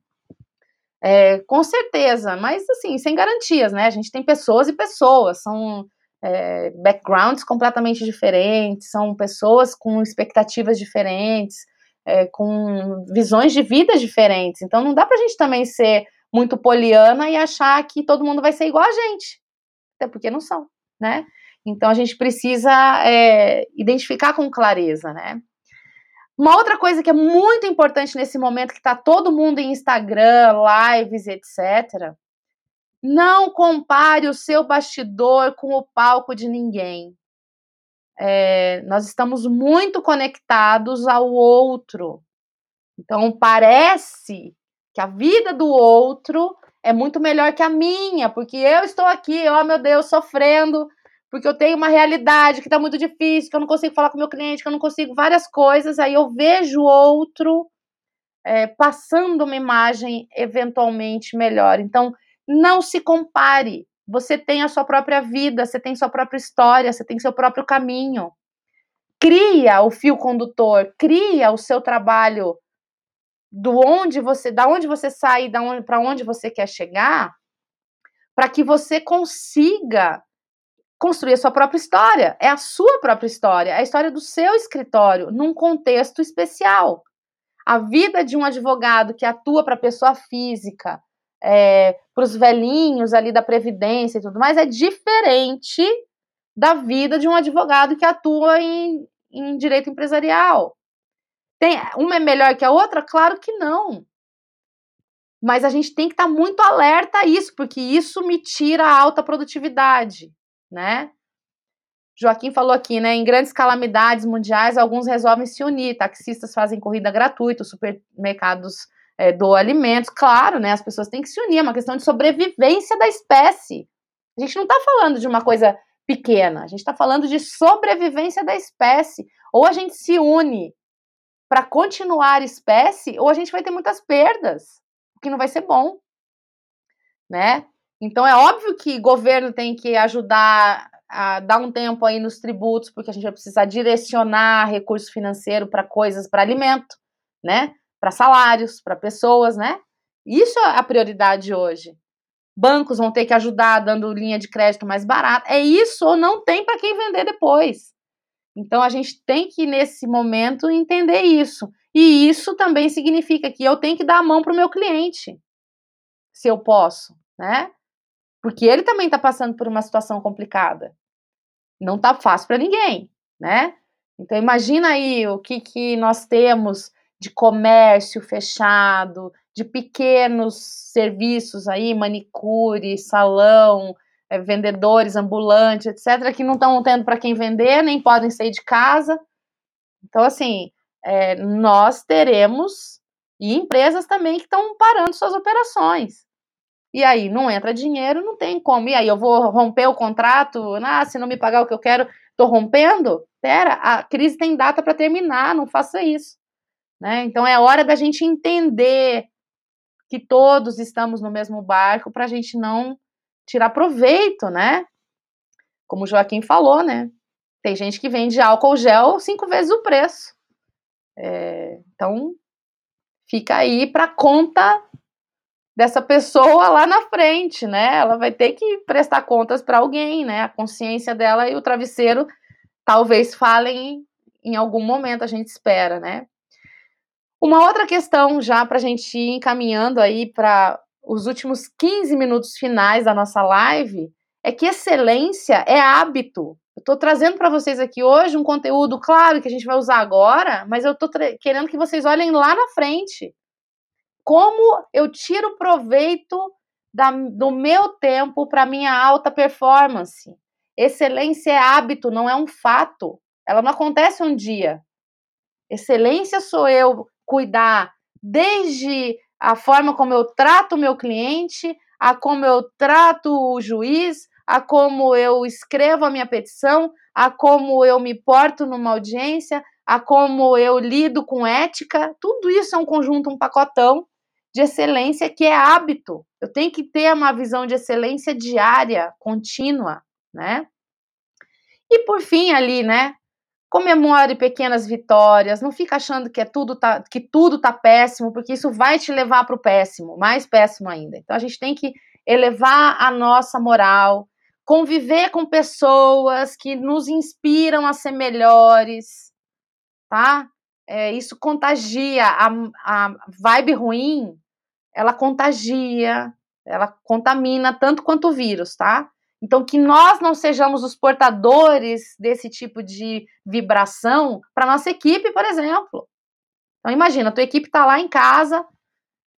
é, com certeza, mas assim, sem garantias, né? A gente tem pessoas e pessoas, são é, backgrounds completamente diferentes, são pessoas com expectativas diferentes, é, com visões de vida diferentes. Então não dá pra gente também ser muito poliana e achar que todo mundo vai ser igual a gente. Até porque não são, né? Então a gente precisa é, identificar com clareza, né? Uma outra coisa que é muito importante nesse momento que está todo mundo em Instagram, lives, etc. Não compare o seu bastidor com o palco de ninguém. É, nós estamos muito conectados ao outro. Então parece que a vida do outro é muito melhor que a minha, porque eu estou aqui, ó meu Deus, sofrendo porque eu tenho uma realidade que está muito difícil, que eu não consigo falar com meu cliente, que eu não consigo várias coisas, aí eu vejo outro é, passando uma imagem eventualmente melhor. Então, não se compare. Você tem a sua própria vida, você tem sua própria história, você tem seu próprio caminho. Cria o fio condutor, cria o seu trabalho do onde você, da onde você sai, da onde para onde você quer chegar, para que você consiga construir a sua própria história. É a sua própria história, é a história do seu escritório, num contexto especial. A vida de um advogado que atua para pessoa física, é, para os velhinhos ali da Previdência e tudo mais, é diferente da vida de um advogado que atua em, em direito empresarial. Tem, uma é melhor que a outra? Claro que não. Mas a gente tem que estar tá muito alerta a isso, porque isso me tira a alta produtividade né? Joaquim falou aqui, né? Em grandes calamidades mundiais, alguns resolvem se unir. Taxistas fazem corrida gratuita, supermercados é, doam alimentos. Claro, né? As pessoas têm que se unir. É uma questão de sobrevivência da espécie. A gente não está falando de uma coisa pequena. A gente está falando de sobrevivência da espécie. Ou a gente se une para continuar espécie, ou a gente vai ter muitas perdas, o que não vai ser bom, né? Então é óbvio que o governo tem que ajudar a dar um tempo aí nos tributos, porque a gente vai precisar direcionar recurso financeiro para coisas, para alimento, né? Para salários, para pessoas, né? Isso é a prioridade hoje. Bancos vão ter que ajudar dando linha de crédito mais barata. É isso ou não tem para quem vender depois. Então a gente tem que nesse momento entender isso. E isso também significa que eu tenho que dar a mão para o meu cliente, se eu posso, né? Porque ele também está passando por uma situação complicada. Não está fácil para ninguém, né? Então imagina aí o que, que nós temos de comércio fechado, de pequenos serviços aí, manicure, salão, é, vendedores ambulantes, etc., que não estão tendo para quem vender, nem podem sair de casa. Então, assim, é, nós teremos, e empresas também que estão parando suas operações. E aí não entra dinheiro, não tem como. E aí eu vou romper o contrato? Ah, se não me pagar o que eu quero, tô rompendo? Pera, a crise tem data para terminar, não faça isso. Né? Então é hora da gente entender que todos estamos no mesmo barco para a gente não tirar proveito, né? Como o Joaquim falou, né? Tem gente que vende álcool gel cinco vezes o preço. É, então fica aí para conta dessa pessoa lá na frente, né? Ela vai ter que prestar contas para alguém, né? A consciência dela e o travesseiro talvez falem em algum momento, a gente espera, né? Uma outra questão, já para a gente ir encaminhando aí para os últimos 15 minutos finais da nossa live, é que excelência é hábito. Eu estou trazendo para vocês aqui hoje um conteúdo, claro, que a gente vai usar agora, mas eu estou querendo que vocês olhem lá na frente como eu tiro proveito da, do meu tempo para minha alta performance. Excelência é hábito, não é um fato. Ela não acontece um dia. Excelência sou eu cuidar desde a forma como eu trato o meu cliente, a como eu trato o juiz, a como eu escrevo a minha petição, a como eu me porto numa audiência, a como eu lido com ética. Tudo isso é um conjunto, um pacotão de excelência que é hábito. Eu tenho que ter uma visão de excelência diária, contínua, né? E por fim ali, né? Comemore pequenas vitórias, não fica achando que é tudo tá, que tudo tá péssimo, porque isso vai te levar para o péssimo, mais péssimo ainda. Então a gente tem que elevar a nossa moral, conviver com pessoas que nos inspiram a ser melhores, tá? É, isso contagia a, a vibe ruim, ela contagia, ela contamina tanto quanto o vírus, tá? Então, que nós não sejamos os portadores desse tipo de vibração para nossa equipe, por exemplo. Então, imagina, a tua equipe está lá em casa,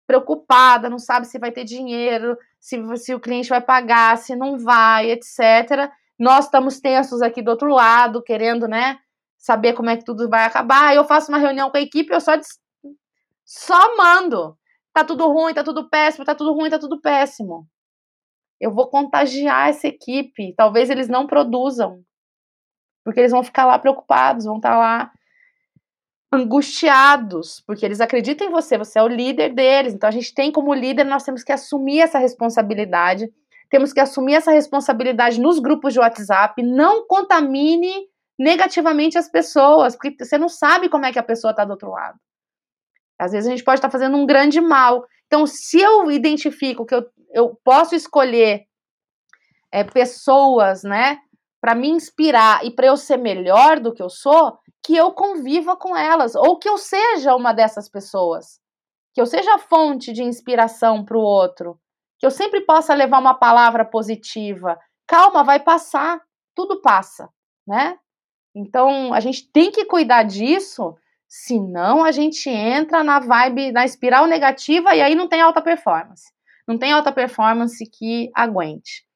preocupada, não sabe se vai ter dinheiro, se, se o cliente vai pagar, se não vai, etc. Nós estamos tensos aqui do outro lado, querendo, né, saber como é que tudo vai acabar. Eu faço uma reunião com a equipe, eu só, só mando. Tá tudo ruim, tá tudo péssimo, tá tudo ruim, tá tudo péssimo eu vou contagiar essa equipe. Talvez eles não produzam, porque eles vão ficar lá preocupados, vão estar tá lá angustiados, porque eles acreditam em você, você é o líder deles. Então a gente tem como líder, nós temos que assumir essa responsabilidade. Temos que assumir essa responsabilidade nos grupos de WhatsApp, não contamine negativamente as pessoas, porque você não sabe como é que a pessoa está do outro lado. Às vezes a gente pode estar tá fazendo um grande mal. Então, se eu identifico que eu eu posso escolher é, pessoas, né, para me inspirar e para eu ser melhor do que eu sou, que eu conviva com elas, ou que eu seja uma dessas pessoas, que eu seja fonte de inspiração para o outro, que eu sempre possa levar uma palavra positiva. Calma, vai passar, tudo passa, né? Então a gente tem que cuidar disso, senão a gente entra na vibe, na espiral negativa e aí não tem alta performance não tem alta performance que aguente.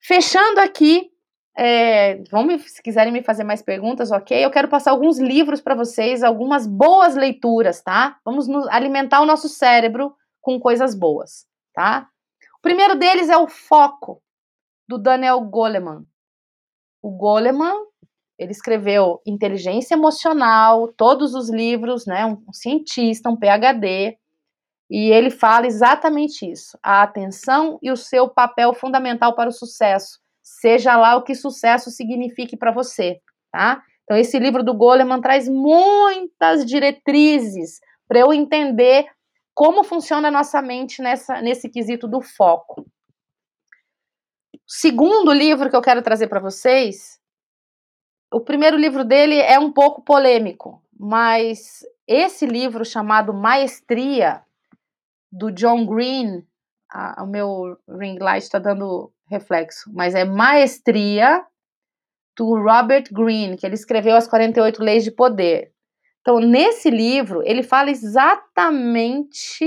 Fechando aqui, é, vão se quiserem me fazer mais perguntas, ok? Eu quero passar alguns livros para vocês, algumas boas leituras, tá? Vamos nos alimentar o nosso cérebro com coisas boas, tá? O primeiro deles é o Foco, do Daniel Goleman. O Goleman, ele escreveu Inteligência Emocional, todos os livros, né? Um, cientista, um PhD. E ele fala exatamente isso: a atenção e o seu papel fundamental para o sucesso, seja lá o que sucesso signifique para você, tá? Então, esse livro do Goleman traz muitas diretrizes para eu entender como funciona a nossa mente nessa, nesse quesito do foco. O segundo livro que eu quero trazer para vocês, o primeiro livro dele é um pouco polêmico, mas esse livro chamado Maestria do John Green, a, o meu ring light está dando reflexo, mas é Maestria do Robert Greene, que ele escreveu as 48 Leis de Poder. Então, nesse livro, ele fala exatamente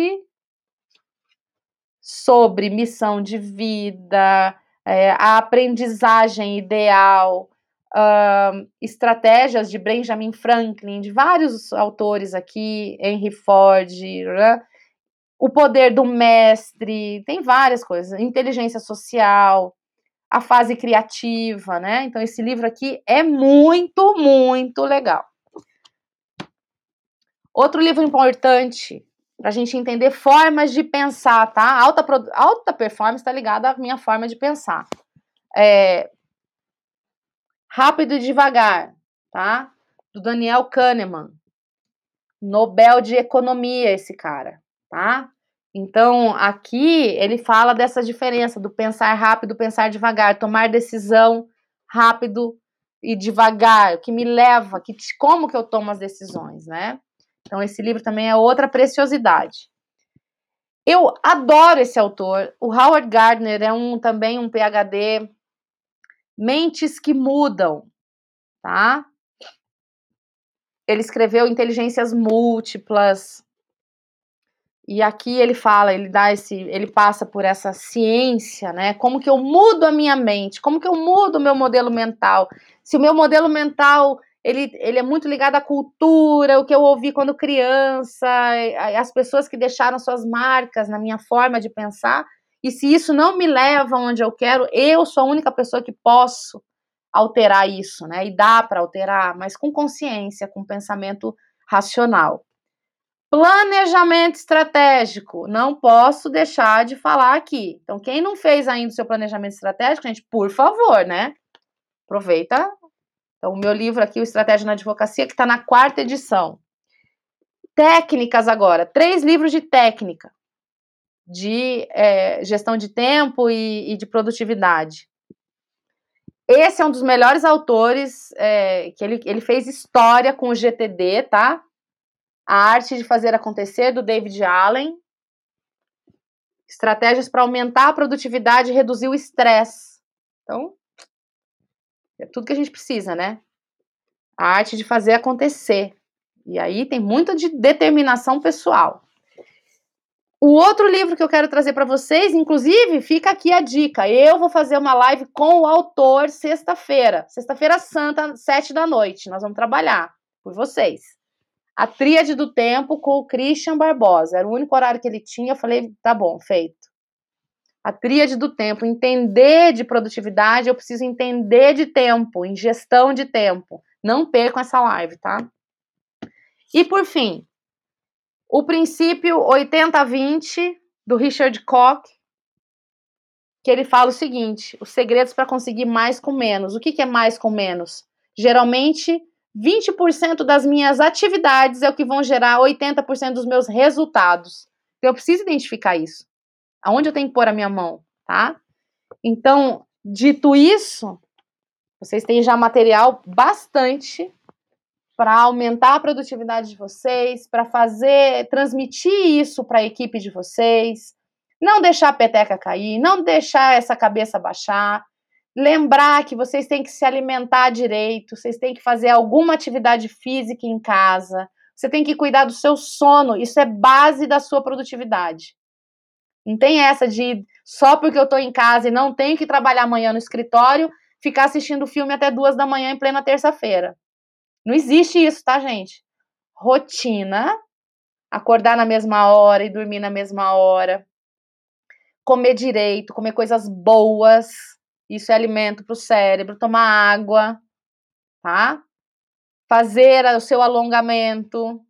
sobre missão de vida, é, a aprendizagem ideal, uh, estratégias de Benjamin Franklin, de vários autores aqui, Henry Ford, né? o poder do mestre, tem várias coisas, inteligência social, a fase criativa, né? Então, esse livro aqui é muito, muito legal. Outro livro importante para a gente entender formas de pensar, tá? Alta, alta performance está ligada à minha forma de pensar. É, rápido e devagar, tá? Do Daniel Kahneman. Nobel de Economia, esse cara tá? Então, aqui ele fala dessa diferença do pensar rápido, pensar devagar, tomar decisão rápido e devagar, que me leva, que como que eu tomo as decisões, né? Então, esse livro também é outra preciosidade. Eu adoro esse autor. O Howard Gardner é um também um PhD. Mentes que mudam, tá? Ele escreveu Inteligências Múltiplas, e aqui ele fala, ele dá esse, ele passa por essa ciência, né? Como que eu mudo a minha mente? Como que eu mudo o meu modelo mental? Se o meu modelo mental ele, ele é muito ligado à cultura, o que eu ouvi quando criança, as pessoas que deixaram suas marcas na minha forma de pensar, e se isso não me leva onde eu quero, eu sou a única pessoa que posso alterar isso, né? E dá para alterar, mas com consciência, com pensamento racional. Planejamento estratégico. Não posso deixar de falar aqui. Então, quem não fez ainda o seu planejamento estratégico, gente, por favor, né? Aproveita. Então, o meu livro aqui, o Estratégia na Advocacia, que está na quarta edição. Técnicas agora. Três livros de técnica de é, gestão de tempo e, e, de produtividade. Esse é um dos melhores autores, é, que ele, ele fez história com o GTD, tá? A Arte de Fazer Acontecer, do David Allen. Estratégias para aumentar a produtividade e reduzir o estresse. Então, é tudo que a gente precisa, né? A arte de fazer acontecer. E aí tem muito de determinação pessoal. O outro livro que eu quero trazer para vocês, inclusive, fica aqui a dica. Eu vou fazer uma live com o autor sexta-feira. Sexta-feira santa, sete da noite. Nós vamos trabalhar por vocês. A Tríade do Tempo com o Christian Barbosa. Era o único horário que ele tinha. Eu falei, tá bom, feito. A Tríade do Tempo. Entender de produtividade, eu preciso entender de tempo, em gestão de tempo. Não percam essa live, tá? E por fim, o princípio 80-20 do Richard Koch, que ele fala o seguinte: os segredos para conseguir mais com menos. O que, que é mais com menos? Geralmente 20% das minhas atividades é o que vão gerar 80% dos meus resultados. Então, eu preciso identificar isso. Aonde eu tenho que pôr a minha mão, tá? Então, dito isso, vocês têm já material bastante para aumentar a produtividade de vocês, para fazer, transmitir isso para a equipe de vocês, não deixar a peteca cair, não deixar essa cabeça baixar, lembrar que vocês têm que se alimentar direito, vocês têm que fazer alguma atividade física em casa, você tem que cuidar do seu sono, isso é base da sua produtividade. Não tem essa de só porque eu estou em casa e não tenho que trabalhar amanhã no escritório, ficar assistindo filme até duas da manhã em plena terça-feira. Não existe isso, tá, gente? Rotina, acordar na mesma hora e dormir na mesma hora, comer direito, comer coisas boas, isso é alimento para o cérebro, tomar água, tá? Fazer o seu alongamento.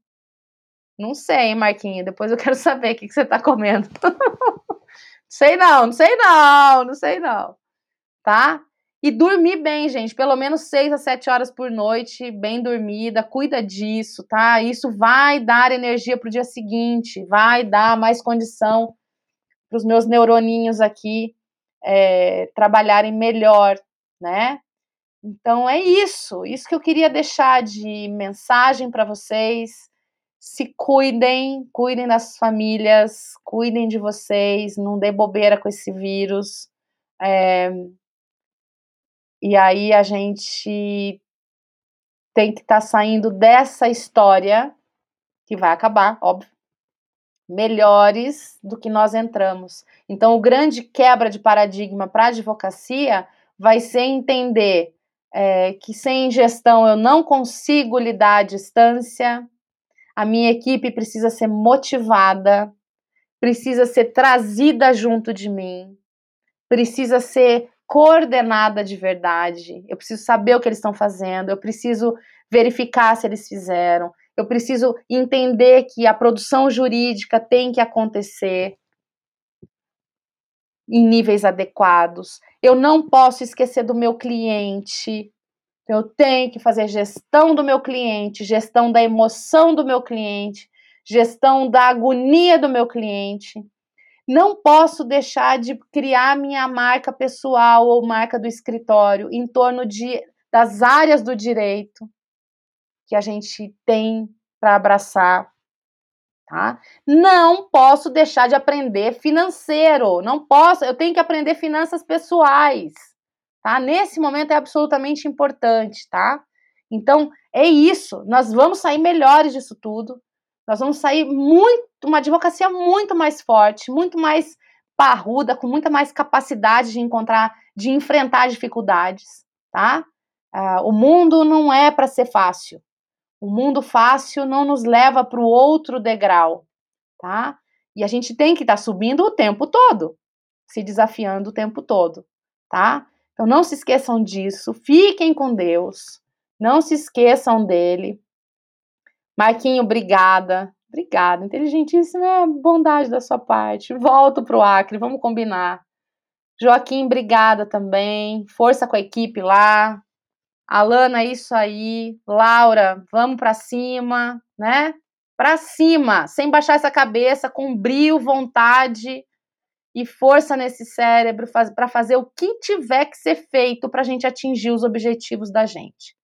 Não sei, hein, Marquinhos. Depois eu quero saber o que, que você está comendo. sei não, não sei não, não sei não. Tá? E dormir bem, gente, pelo menos 6 a 7 horas por noite, bem dormida, cuida disso, tá? Isso vai dar energia para o dia seguinte, vai dar mais condição para os meus neuroninhos aqui é, trabalharem melhor, né? Então é isso, isso que eu queria deixar de mensagem para vocês. Se cuidem, cuidem das famílias, cuidem de vocês, não dê bobeira com esse vírus. É, e aí a gente tem que estar tá saindo dessa história, que vai acabar, óbvio, melhores do que nós entramos. Então, o grande quebra de paradigma para a advocacia vai ser entender é, que sem gestão eu não consigo lidar à distância, a minha equipe precisa ser motivada, precisa ser trazida junto de mim, precisa ser coordenada de verdade. Eu preciso saber o que eles estão fazendo, eu preciso verificar se eles fizeram, eu preciso entender que a produção jurídica tem que acontecer em níveis adequados. Eu não posso esquecer do meu cliente. Eu tenho que fazer gestão do meu cliente, gestão da emoção do meu cliente, gestão da agonia do meu cliente. Não posso deixar de criar minha marca pessoal ou marca do escritório em torno de, das áreas do direito que a gente tem para abraçar, tá? Não posso deixar de aprender financeiro, não posso, eu tenho que aprender finanças pessoais, tá? Nesse momento é absolutamente importante, tá? Então, é isso, nós vamos sair melhores disso tudo. Nós vamos sair muito, uma advocacia muito mais forte, muito mais parruda, com muita mais capacidade de encontrar, de enfrentar dificuldades, tá? Uh, o mundo não é para ser fácil. O mundo fácil não nos leva para o outro degrau, tá? E a gente tem que estar tá subindo o tempo todo, se desafiando o tempo todo, tá? Então não se esqueçam disso, fiquem com Deus, não se esqueçam dele. Marquinho, obrigada. Obrigada, inteligentíssima é bondade da sua parte. Volto para o Acre, vamos combinar. Joaquim, obrigada também. Força com a equipe lá. Alana, isso aí. Laura, vamos para cima, né? Para cima, sem baixar essa cabeça, com brio, vontade e força nesse cérebro para fazer o que tiver que ser feito para a gente atingir os objetivos da gente,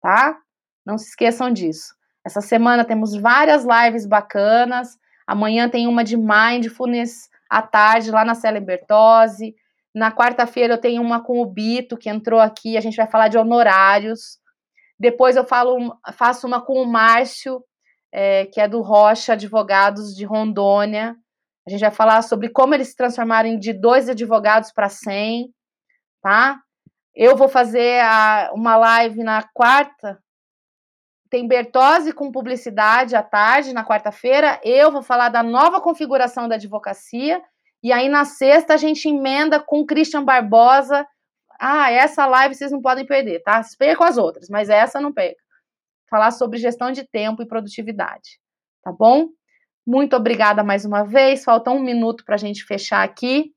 tá? Não se esqueçam disso. Essa semana temos várias lives bacanas. Amanhã tem uma de Mindfulness à tarde lá na Célia Bertozzi. Na quarta-feira eu tenho uma com o Bito, que entrou aqui. A gente vai falar de honorários. Depois eu falo, faço uma com o Márcio, é, que é do Rocha Advogados de Rondônia. A gente vai falar sobre como eles se transformaram de dois advogados para 100, tá? Eu vou fazer a, uma live na quarta, tem Bertozzi com publicidade à tarde, na quarta-feira. Eu vou falar da nova configuração da advocacia. E aí, na sexta, a gente emenda com Christian Barbosa. Ah, essa live vocês não podem perder, tá? Vocês percam as outras, mas essa não perca. Falar sobre gestão de tempo e produtividade, tá bom? Muito obrigada mais uma vez. Falta um minuto para a gente fechar aqui.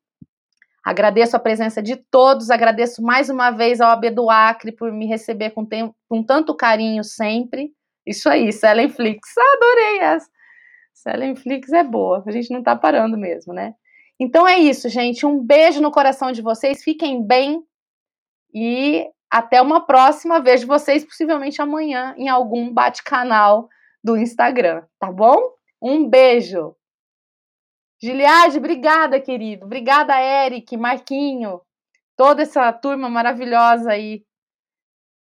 Agradeço a presença de todos, agradeço mais uma vez ao AB do Acre por me receber com, tempo, com tanto carinho sempre. Isso aí, Selenflix, adorei essa. Selenflix é boa, a gente não tá parando mesmo, né? Então é isso, gente. Um beijo no coração de vocês, fiquem bem e até uma próxima. Vejo vocês possivelmente amanhã em algum bate-canal do Instagram, tá bom? Um beijo! Giliade, obrigada, querido. Obrigada, Eric, Marquinho, toda essa turma maravilhosa aí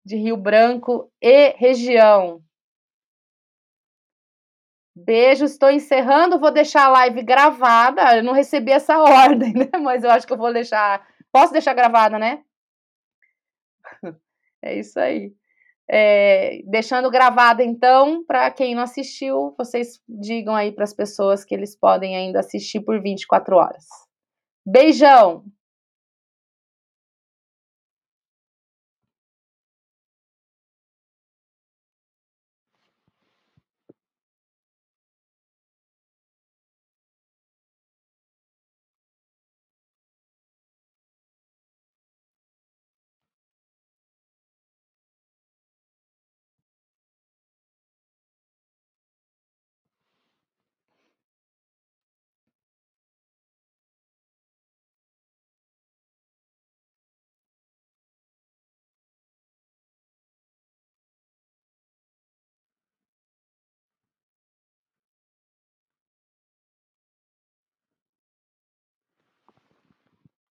de Rio Branco e região. Beijo, estou encerrando. Vou deixar a live gravada. Eu não recebi essa ordem, né? Mas eu acho que eu vou deixar. Posso deixar gravada, né? É isso aí. É, deixando gravada, então, para quem não assistiu, vocês digam aí para as pessoas que eles podem ainda assistir por 24 horas. Beijão!